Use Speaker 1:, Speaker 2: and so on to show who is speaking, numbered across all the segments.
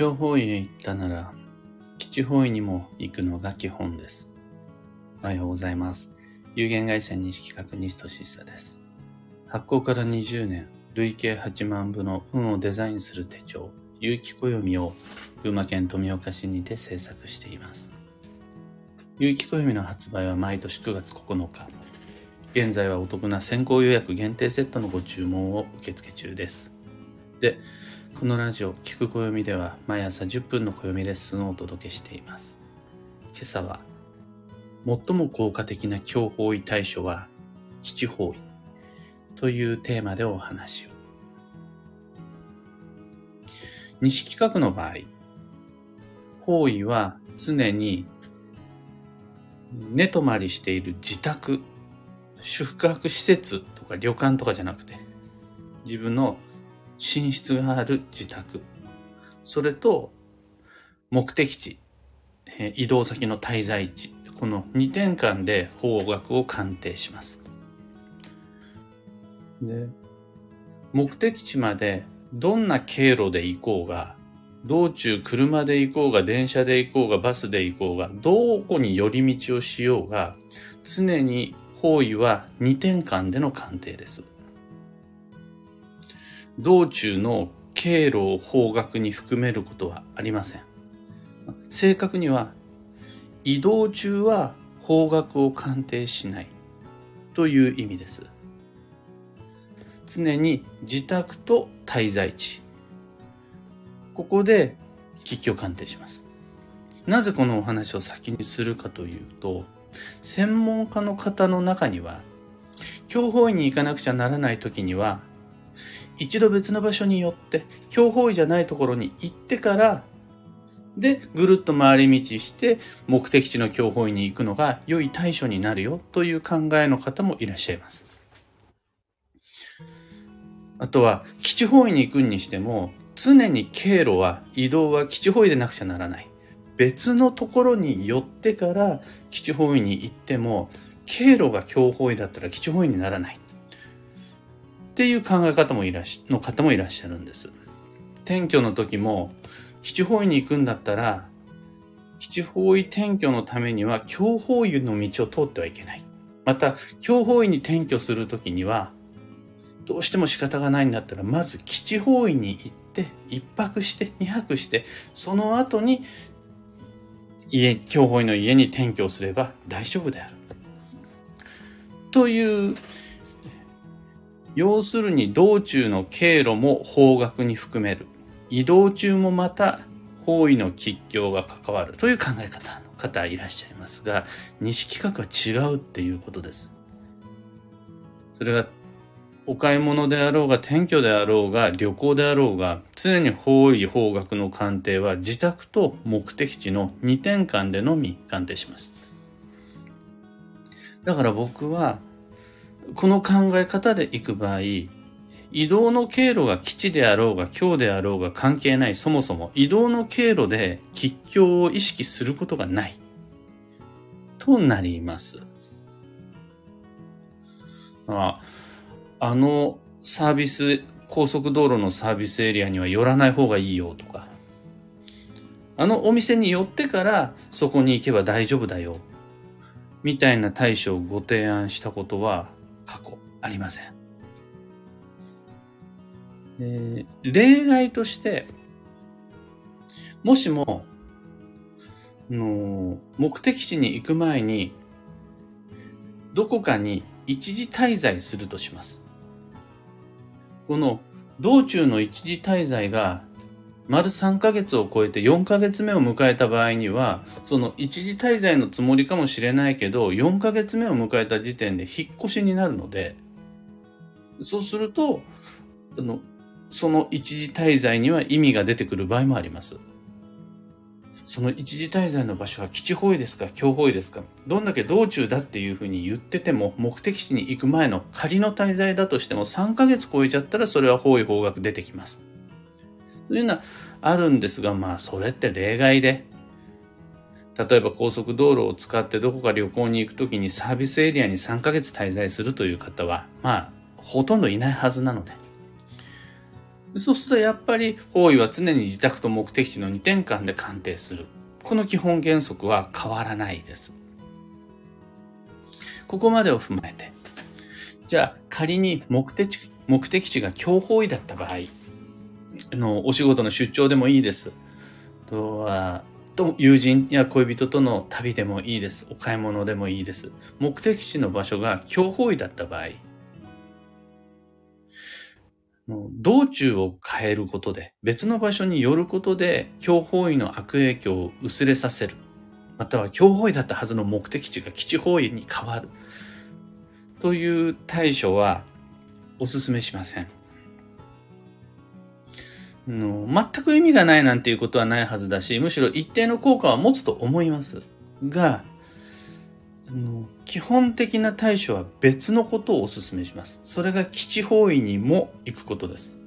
Speaker 1: 強方位へ行ったなら、基地方位にも行くのが基本です。おはようございます。有限会社西企画西俊久です。発行から20年、累計8万部の運をデザインする手帳、有機暦を群馬県富岡市にて制作しています。有機暦の発売は毎年9月9日。現在はお得な先行予約限定セットのご注文を受付中です。で、このラジオ、聞く暦では毎朝10分の暦レッスンをお届けしています。今朝は、最も効果的な強法位対処は基地方位というテーマでお話を。西企画の場合、方位は常に寝泊まりしている自宅、宿泊施設とか旅館とかじゃなくて、自分の寝室がある自宅、それと目的地、移動先の滞在地、この2点間で方角を鑑定します。で、目的地までどんな経路で行こうが、道中車で行こうが、電車で行こうが、バスで行こうが、どこに寄り道をしようが、常に方位は2点間での鑑定です。道中の経路を方角に含めることはありません。正確には、移動中は方角を鑑定しないという意味です。常に自宅と滞在地。ここで吉居を鑑定します。なぜこのお話を先にするかというと、専門家の方の中には、強法医に行かなくちゃならない時には、一度別の場所によって、強法医じゃないところに行ってから、で、ぐるっと回り道して、目的地の強法医に行くのが良い対処になるよという考えの方もいらっしゃいます。あとは、基地方位に行くにしても、常に経路は、移動は基地方位でなくちゃならない。別のところに寄ってから基地方位に行っても、経路が強方位だったら基地方位にならない。っていう考え方もいらし、の方もいらっしゃるんです。転居の時も、基地方位に行くんだったら、基地方位転居のためには、強方位の道を通ってはいけない。また、強方位に転居するときには、どうしても仕方がないんだったら、まず基地方位に行って、一泊して、二泊して、その後に、家、強方位の家に転居すれば大丈夫である。という要するに道中の経路も方角に含める。移動中もまた方位の吉凶が関わるという考え方の方いらっしゃいますが、西企画は違うっていうことです。それがお買い物であろうが転居であろうが旅行であろうが常に方位方角の鑑定は自宅と目的地の2点間でのみ鑑定します。だから僕はこの考え方で行く場合、移動の経路が基地であろうが今日であろうが関係ないそもそも移動の経路で吉祥を意識することがない。となります。ああのサービス、高速道路のサービスエリアには寄らない方がいいよとか、あのお店に寄ってからそこに行けば大丈夫だよ。みたいな対処をご提案したことは過去ありません。え例外として、もしも、の目的地に行く前に、どこかに一時滞在するとします。この道中の一時滞在が丸3ヶ月を超えて4ヶ月目を迎えた場合には、その一時滞在のつもりかもしれないけど、4ヶ月目を迎えた時点で引っ越しになるので、そうすると、あの、その一時滞在には意味が出てくる場合もあります。その一時滞在の場所は基地方位ですか強方位ですかどんだけ道中だっていうふうに言ってても目的地に行く前の仮の滞在だとしても3ヶ月超えちゃったらそれは方位方角出てきます。というのはあるんですが、まあそれって例外で、例えば高速道路を使ってどこか旅行に行くときにサービスエリアに3ヶ月滞在するという方は、まあほとんどいないはずなので、そうするとやっぱり方位は常に自宅と目的地の2点間で鑑定する。この基本原則は変わらないです。ここまでを踏まえて、じゃあ仮に目的目的地が強方位だった場合、のお仕事の出張でもいいです。あとは、と友人や恋人との旅でもいいです。お買い物でもいいです。目的地の場所が強方位だった場合、道中を変えることで、別の場所に寄ることで、強方位の悪影響を薄れさせる。または強方位だったはずの目的地が基地方位に変わる。という対処はお勧めしません。の全く意味がないなんていうことはないはずだし、むしろ一定の効果は持つと思います。が、の基本的な対処は別のことをお勧めします。それが基地方位にも行くことです。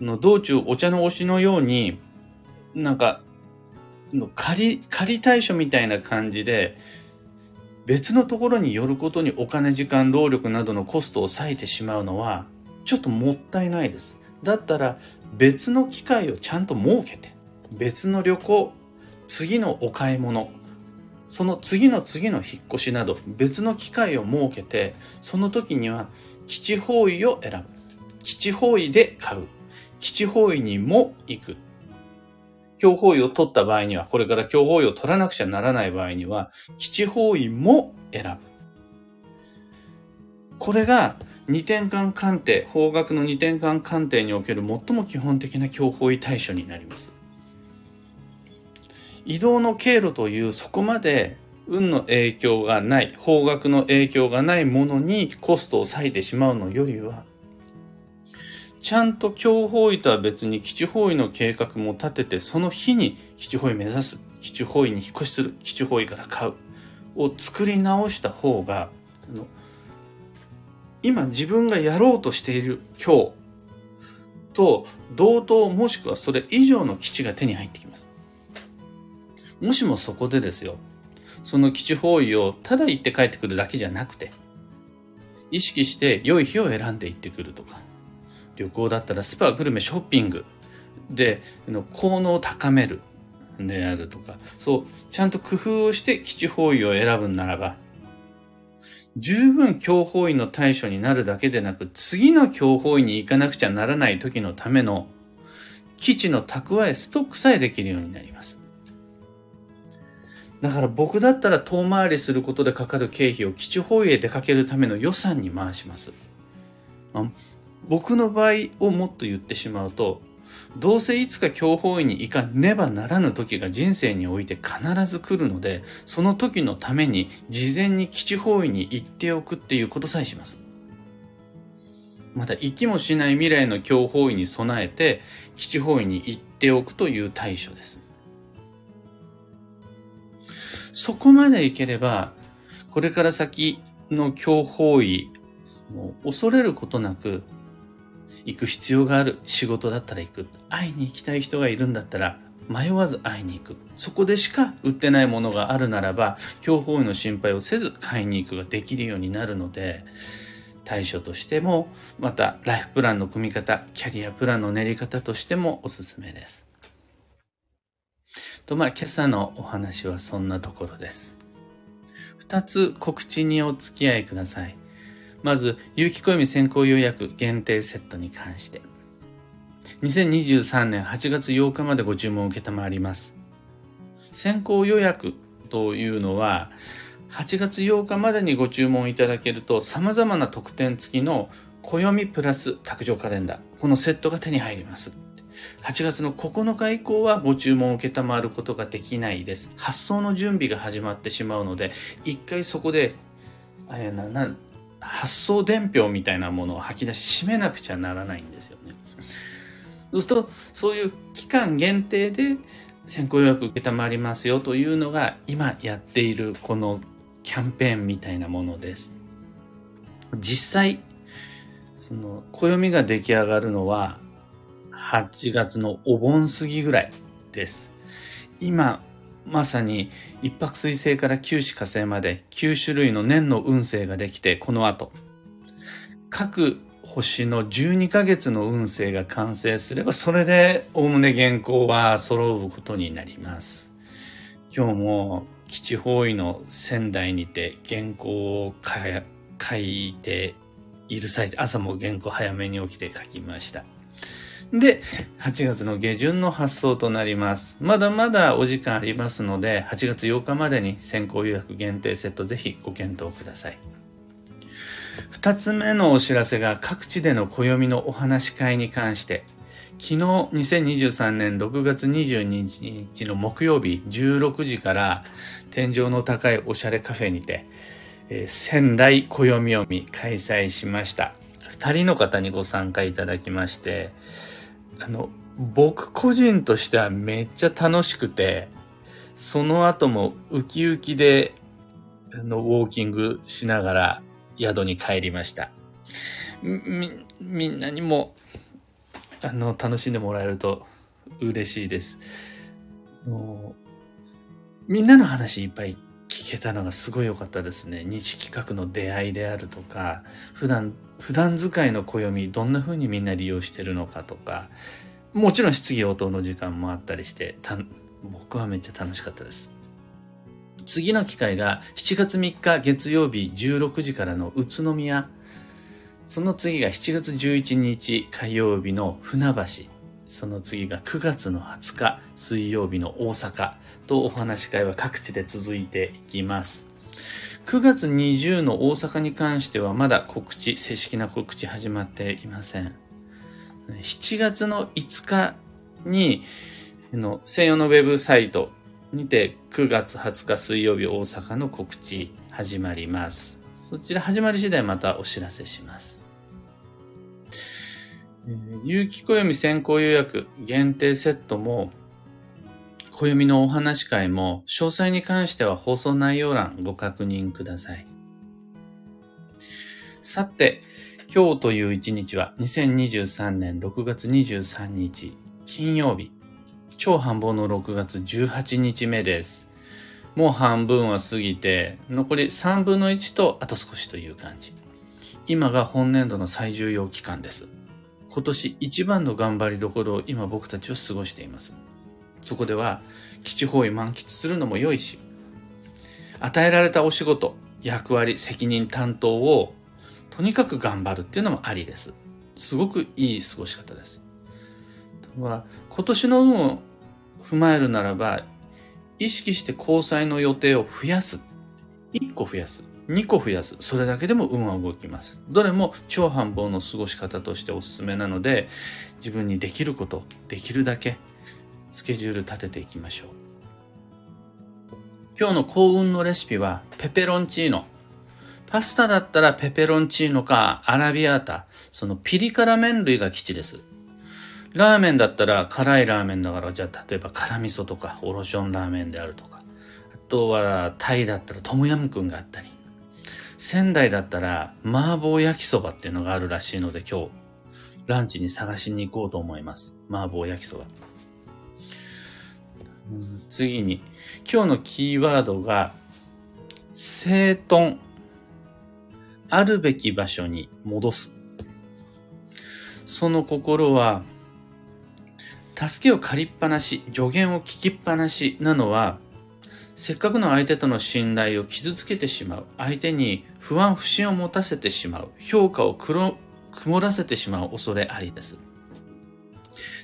Speaker 1: の道中お茶の推しのように、なんか、の仮、仮対処みたいな感じで、別のところに寄ることにお金、時間、労力などのコストを割いてしまうのは、ちょっともったいないです。だったら別の機会をちゃんと設けて、別の旅行、次のお買い物、その次の次の引っ越しなど別の機会を設けて、その時には基地方位を選ぶ。基地方位で買う。基地方位にも行く。強方位を取った場合には、これから強方位を取らなくちゃならない場合には、基地方位も選ぶ。これが二点間鑑定、方角の二点間鑑定における最も基本的な強方位対処になります。移動の経路というそこまで運の影響がない、方角の影響がないものにコストを割いてしまうのよりは、ちゃんと強方位とは別に基地方位の計画も立てて、その日に基地方位目指す、基地方位に引っ越しする、基地方位から買うを作り直した方が、今自分がやろうとしている今日と同等もしくはそれ以上の基地が手に入ってきます。もしもそこでですよ、その基地方位をただ行って帰ってくるだけじゃなくて、意識して良い日を選んで行ってくるとか、旅行だったらスパ、グルメ、ショッピングで、効能を高めるであるとか、そう、ちゃんと工夫をして基地方位を選ぶならば、十分強方位の対処になるだけでなく、次の強方位に行かなくちゃならない時のための基地の蓄え、ストックさえできるようになります。だから僕だったら遠回りすることでかかる経費を基地方位へ出かけるための予算に回します。僕の場合をもっと言ってしまうと、どうせいつか強方位に行かねばならぬ時が人生において必ず来るので、その時のために事前に基地方位に行っておくっていうことさえします。また、行きもしない未来の強方位に備えて、基地方位に行っておくという対処です。そこまでいければ、これから先の強方位、恐れることなく行く必要がある仕事だったら行く。会いに行きたい人がいるんだったら迷わず会いに行く。そこでしか売ってないものがあるならば、強方位の心配をせず買いに行くができるようになるので、対処としても、またライフプランの組み方、キャリアプランの練り方としてもおすすめです。と、まあ、今朝のお話はそんなところです。二つ告知にお付き合いください。まず、有機暦先行予約限定セットに関して。2023年8月8日までご注文を受けたまわります。先行予約というのは、8月8日までにご注文いただけると様々な特典付きの暦プラス卓上カレンダー、このセットが手に入ります。8月の9日以降はご注文を受けたまわることができないです。発送の準備が始まってしまうので、一回そこで、あやな、な、発送伝票みたいなものを吐き出し閉めなくちゃならないんですよね。そうするとそういう期間限定で先行予約承りますよというのが今やっているこのキャンペーンみたいなものです。実際その暦が出来上がるのは8月のお盆過ぎぐらいです。今まさに一泊水星から九死火星まで9種類の年の運勢ができて、この後、各星の12ヶ月の運勢が完成すれば、それでおおむね原稿は揃うことになります。今日も基地方位の仙台にて原稿を書いている際、朝も原稿早めに起きて書きました。で、8月の下旬の発送となります。まだまだお時間ありますので、8月8日までに先行予約限定セットぜひご検討ください。二つ目のお知らせが各地での暦のお話し会に関して、昨日2023年6月22日の木曜日16時から天井の高いおしゃれカフェにて、えー、仙台暦読み開催しました。二人の方にご参加いただきまして、あの、僕個人としてはめっちゃ楽しくて、その後もウキウキで、あの、ウォーキングしながら宿に帰りました。み、みんなにも、あの、楽しんでもらえると嬉しいです。みんなの話いっぱい聞けたのがすごい良かったですね。日企画の出会いであるとか、普段、普段使いの暦、どんな風にみんな利用してるのかとか、もちろん質疑応答の時間もあったりして、僕はめっちゃ楽しかったです。次の機会が7月3日月曜日16時からの宇都宮。その次が7月11日火曜日の船橋。その次が9月の20日水曜日の大阪とお話し会は各地で続いていきます。9月20の大阪に関してはまだ告知、正式な告知始まっていません。7月の5日に、の専用のウェブサイトにて9月20日水曜日大阪の告知始まります。そちら始まり次第またお知らせします。有機暦先行予約限定セットも、暦のお話会も、詳細に関しては放送内容欄ご確認ください。さて、今日という一日は2023年6月23日金曜日超繁忙の6月18日目です。もう半分は過ぎて、残り3分の1とあと少しという感じ。今が本年度の最重要期間です。今年一番の頑張りどころを今僕たちを過ごしています。そこでは、基地方位満喫するのも良いし、与えられたお仕事、役割、責任、担当をとにかく頑張るっていうのもありです。すごくいい過ごし方です。は今年の運を踏まえるならば、意識して交際の予定を増やす。1個増やす。2個増やす。それだけでも運は動きます。どれも超繁忙の過ごし方としておすすめなので、自分にできること、できるだけ、スケジュール立てていきましょう。今日の幸運のレシピは、ペペロンチーノ。パスタだったらペペロンチーノかアラビアータ、そのピリ辛麺類が基地です。ラーメンだったら辛いラーメンだから、じゃあ例えば辛味噌とかオロションラーメンであるとか、あとはタイだったらトムヤムクンがあったり、仙台だったら麻婆焼きそばっていうのがあるらしいので今日ランチに探しに行こうと思います。麻婆焼きそば。次に、今日のキーワードが、整頓。あるべき場所に戻す。その心は、助けを借りっぱなし、助言を聞きっぱなしなのは、せっかくの相手との信頼を傷つけてしまう。相手に不安不信を持たせてしまう。評価を曇らせてしまう恐れありです。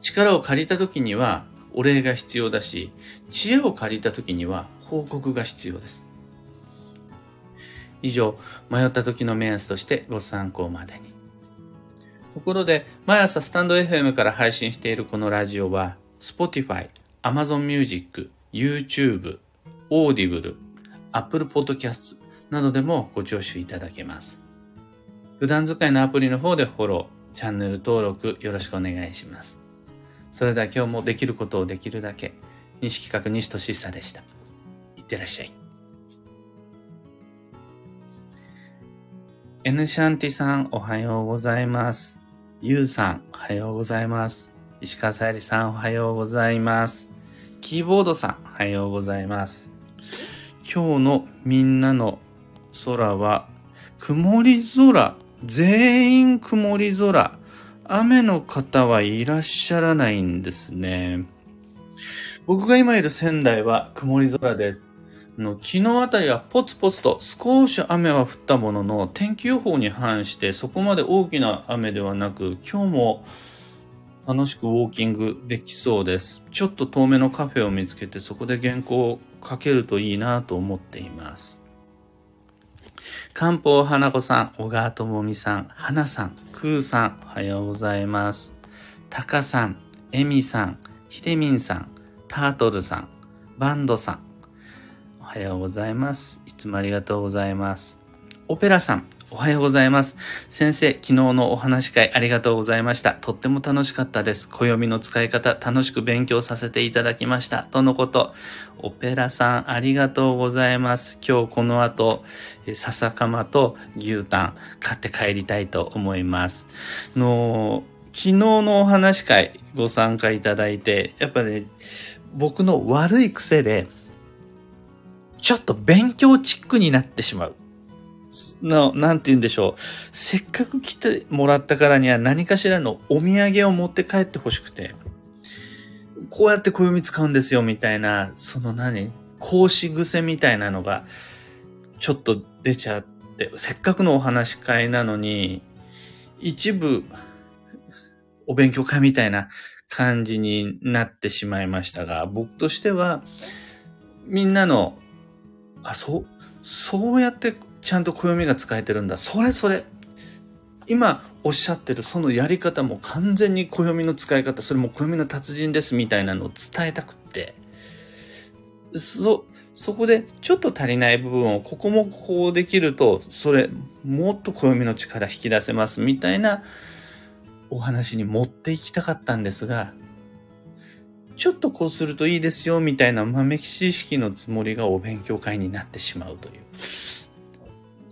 Speaker 1: 力を借りた時にはお礼が必要だし、知恵を借りた時には報告が必要です。以上、迷った時の目安としてご参考までに。ところで、毎朝スタンド FM から配信しているこのラジオは、Spotify、Amazon Music、YouTube、Audible、Apple Podcast などでもご聴取いただけます。普段使いのアプリの方でフォロー、チャンネル登録よろしくお願いします。それでは今日もできることをできるだけ、西企画西俊久でした。いってらっしゃい。エヌシャンティさんおはようございます。ゆうさん、おはようございます。石川さゆりさん、おはようございます。キーボードさん、おはようございます。今日のみんなの空は、曇り空全員曇り空。雨の方はいらっしゃらないんですね。僕が今いる仙台は曇り空です。の昨日あたりはポツポツと少し雨は降ったものの天気予報に反してそこまで大きな雨ではなく今日も楽しくウォーキングできそうです。ちょっと遠めのカフェを見つけてそこで原稿を書けるといいなと思っています。漢方花子さん、小川智美さん、花さん、空さん、おはようございます。たかさん、えみさん、ひでみんさん、タートルさん、バンドさん、おはようございます。いつもありがとうございます。オペラさん、おはようございます。先生、昨日のお話会ありがとうございました。とっても楽しかったです。暦の使い方、楽しく勉強させていただきました。とのこと。オペラさん、ありがとうございます。今日この後、笹かまと牛タン買って帰りたいと思います。の昨日のお話会ご参加いただいて、やっぱね、僕の悪い癖で、ちょっと勉強チックになってしまう。の、なんて言うんでしょう。せっかく来てもらったからには何かしらのお土産を持って帰ってほしくて、こうやって暦使うんですよ、みたいな、その何講師癖みたいなのが、ちょっと出ちゃって、せっかくのお話し会なのに、一部、お勉強会みたいな感じになってしまいましたが、僕としては、みんなの、あ、そう、そうやってちゃんと暦が使えてるんだ。それそれ。今おっしゃってるそのやり方も完全に暦の使い方、それも暦の達人ですみたいなのを伝えたくって、そ、そこでちょっと足りない部分をここもこうできると、それもっと暦の力引き出せますみたいなお話に持っていきたかったんですが、ちょっとこうするといいですよみたいな豆知識のつもりがお勉強会になってしまうという。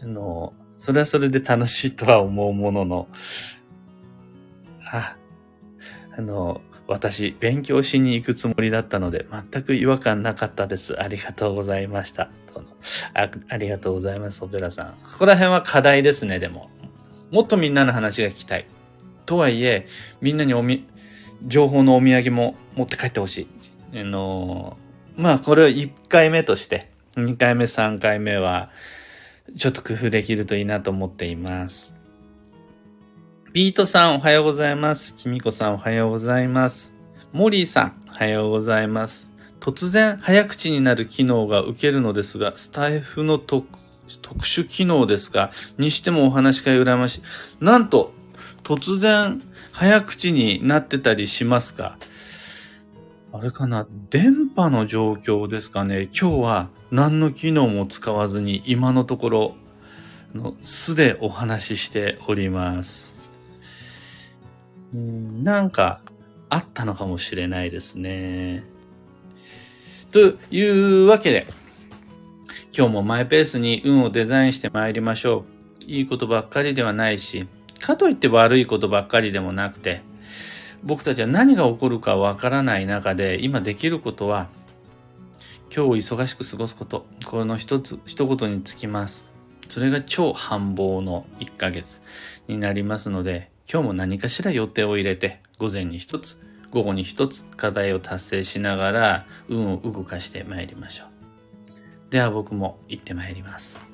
Speaker 1: あの、それはそれで楽しいとは思うものの、あ、あの、私、勉強しに行くつもりだったので、全く違和感なかったです。ありがとうございました。あありがとうございます、オペラさん。ここら辺は課題ですね、でも。もっとみんなの話が聞きたい。とはいえ、みんなにおみ、情報のお土産も持って帰ってほしい。あのまあ、これを1回目として、2回目、3回目は、ちょっと工夫できるといいなと思っています。ビートさんおはようございます。キミコさんおはようございます。モリーさんおはようございます。突然早口になる機能が受けるのですが、スタイフの特殊機能ですが、にしてもお話し会羨ましい。なんと、突然早口になってたりしますか？あれかな？電波の状況ですかね？今日は何の機能も使わずに今のところの素でお話ししております。んなんかあったのかもしれないですね。というわけで、今日もマイペースに運をデザインして参りましょう。いいことばっかりではないし、かといって悪いことばっかりでもなくて、僕たちは何が起こるかわからない中で、今できることは、今日を忙しく過ごすこと、この一つ、一言につきます。それが超繁忙の1ヶ月になりますので、今日も何かしら予定を入れて、午前に一つ、午後に一つ課題を達成しながら、運を動かしてまいりましょう。では僕も行ってまいります。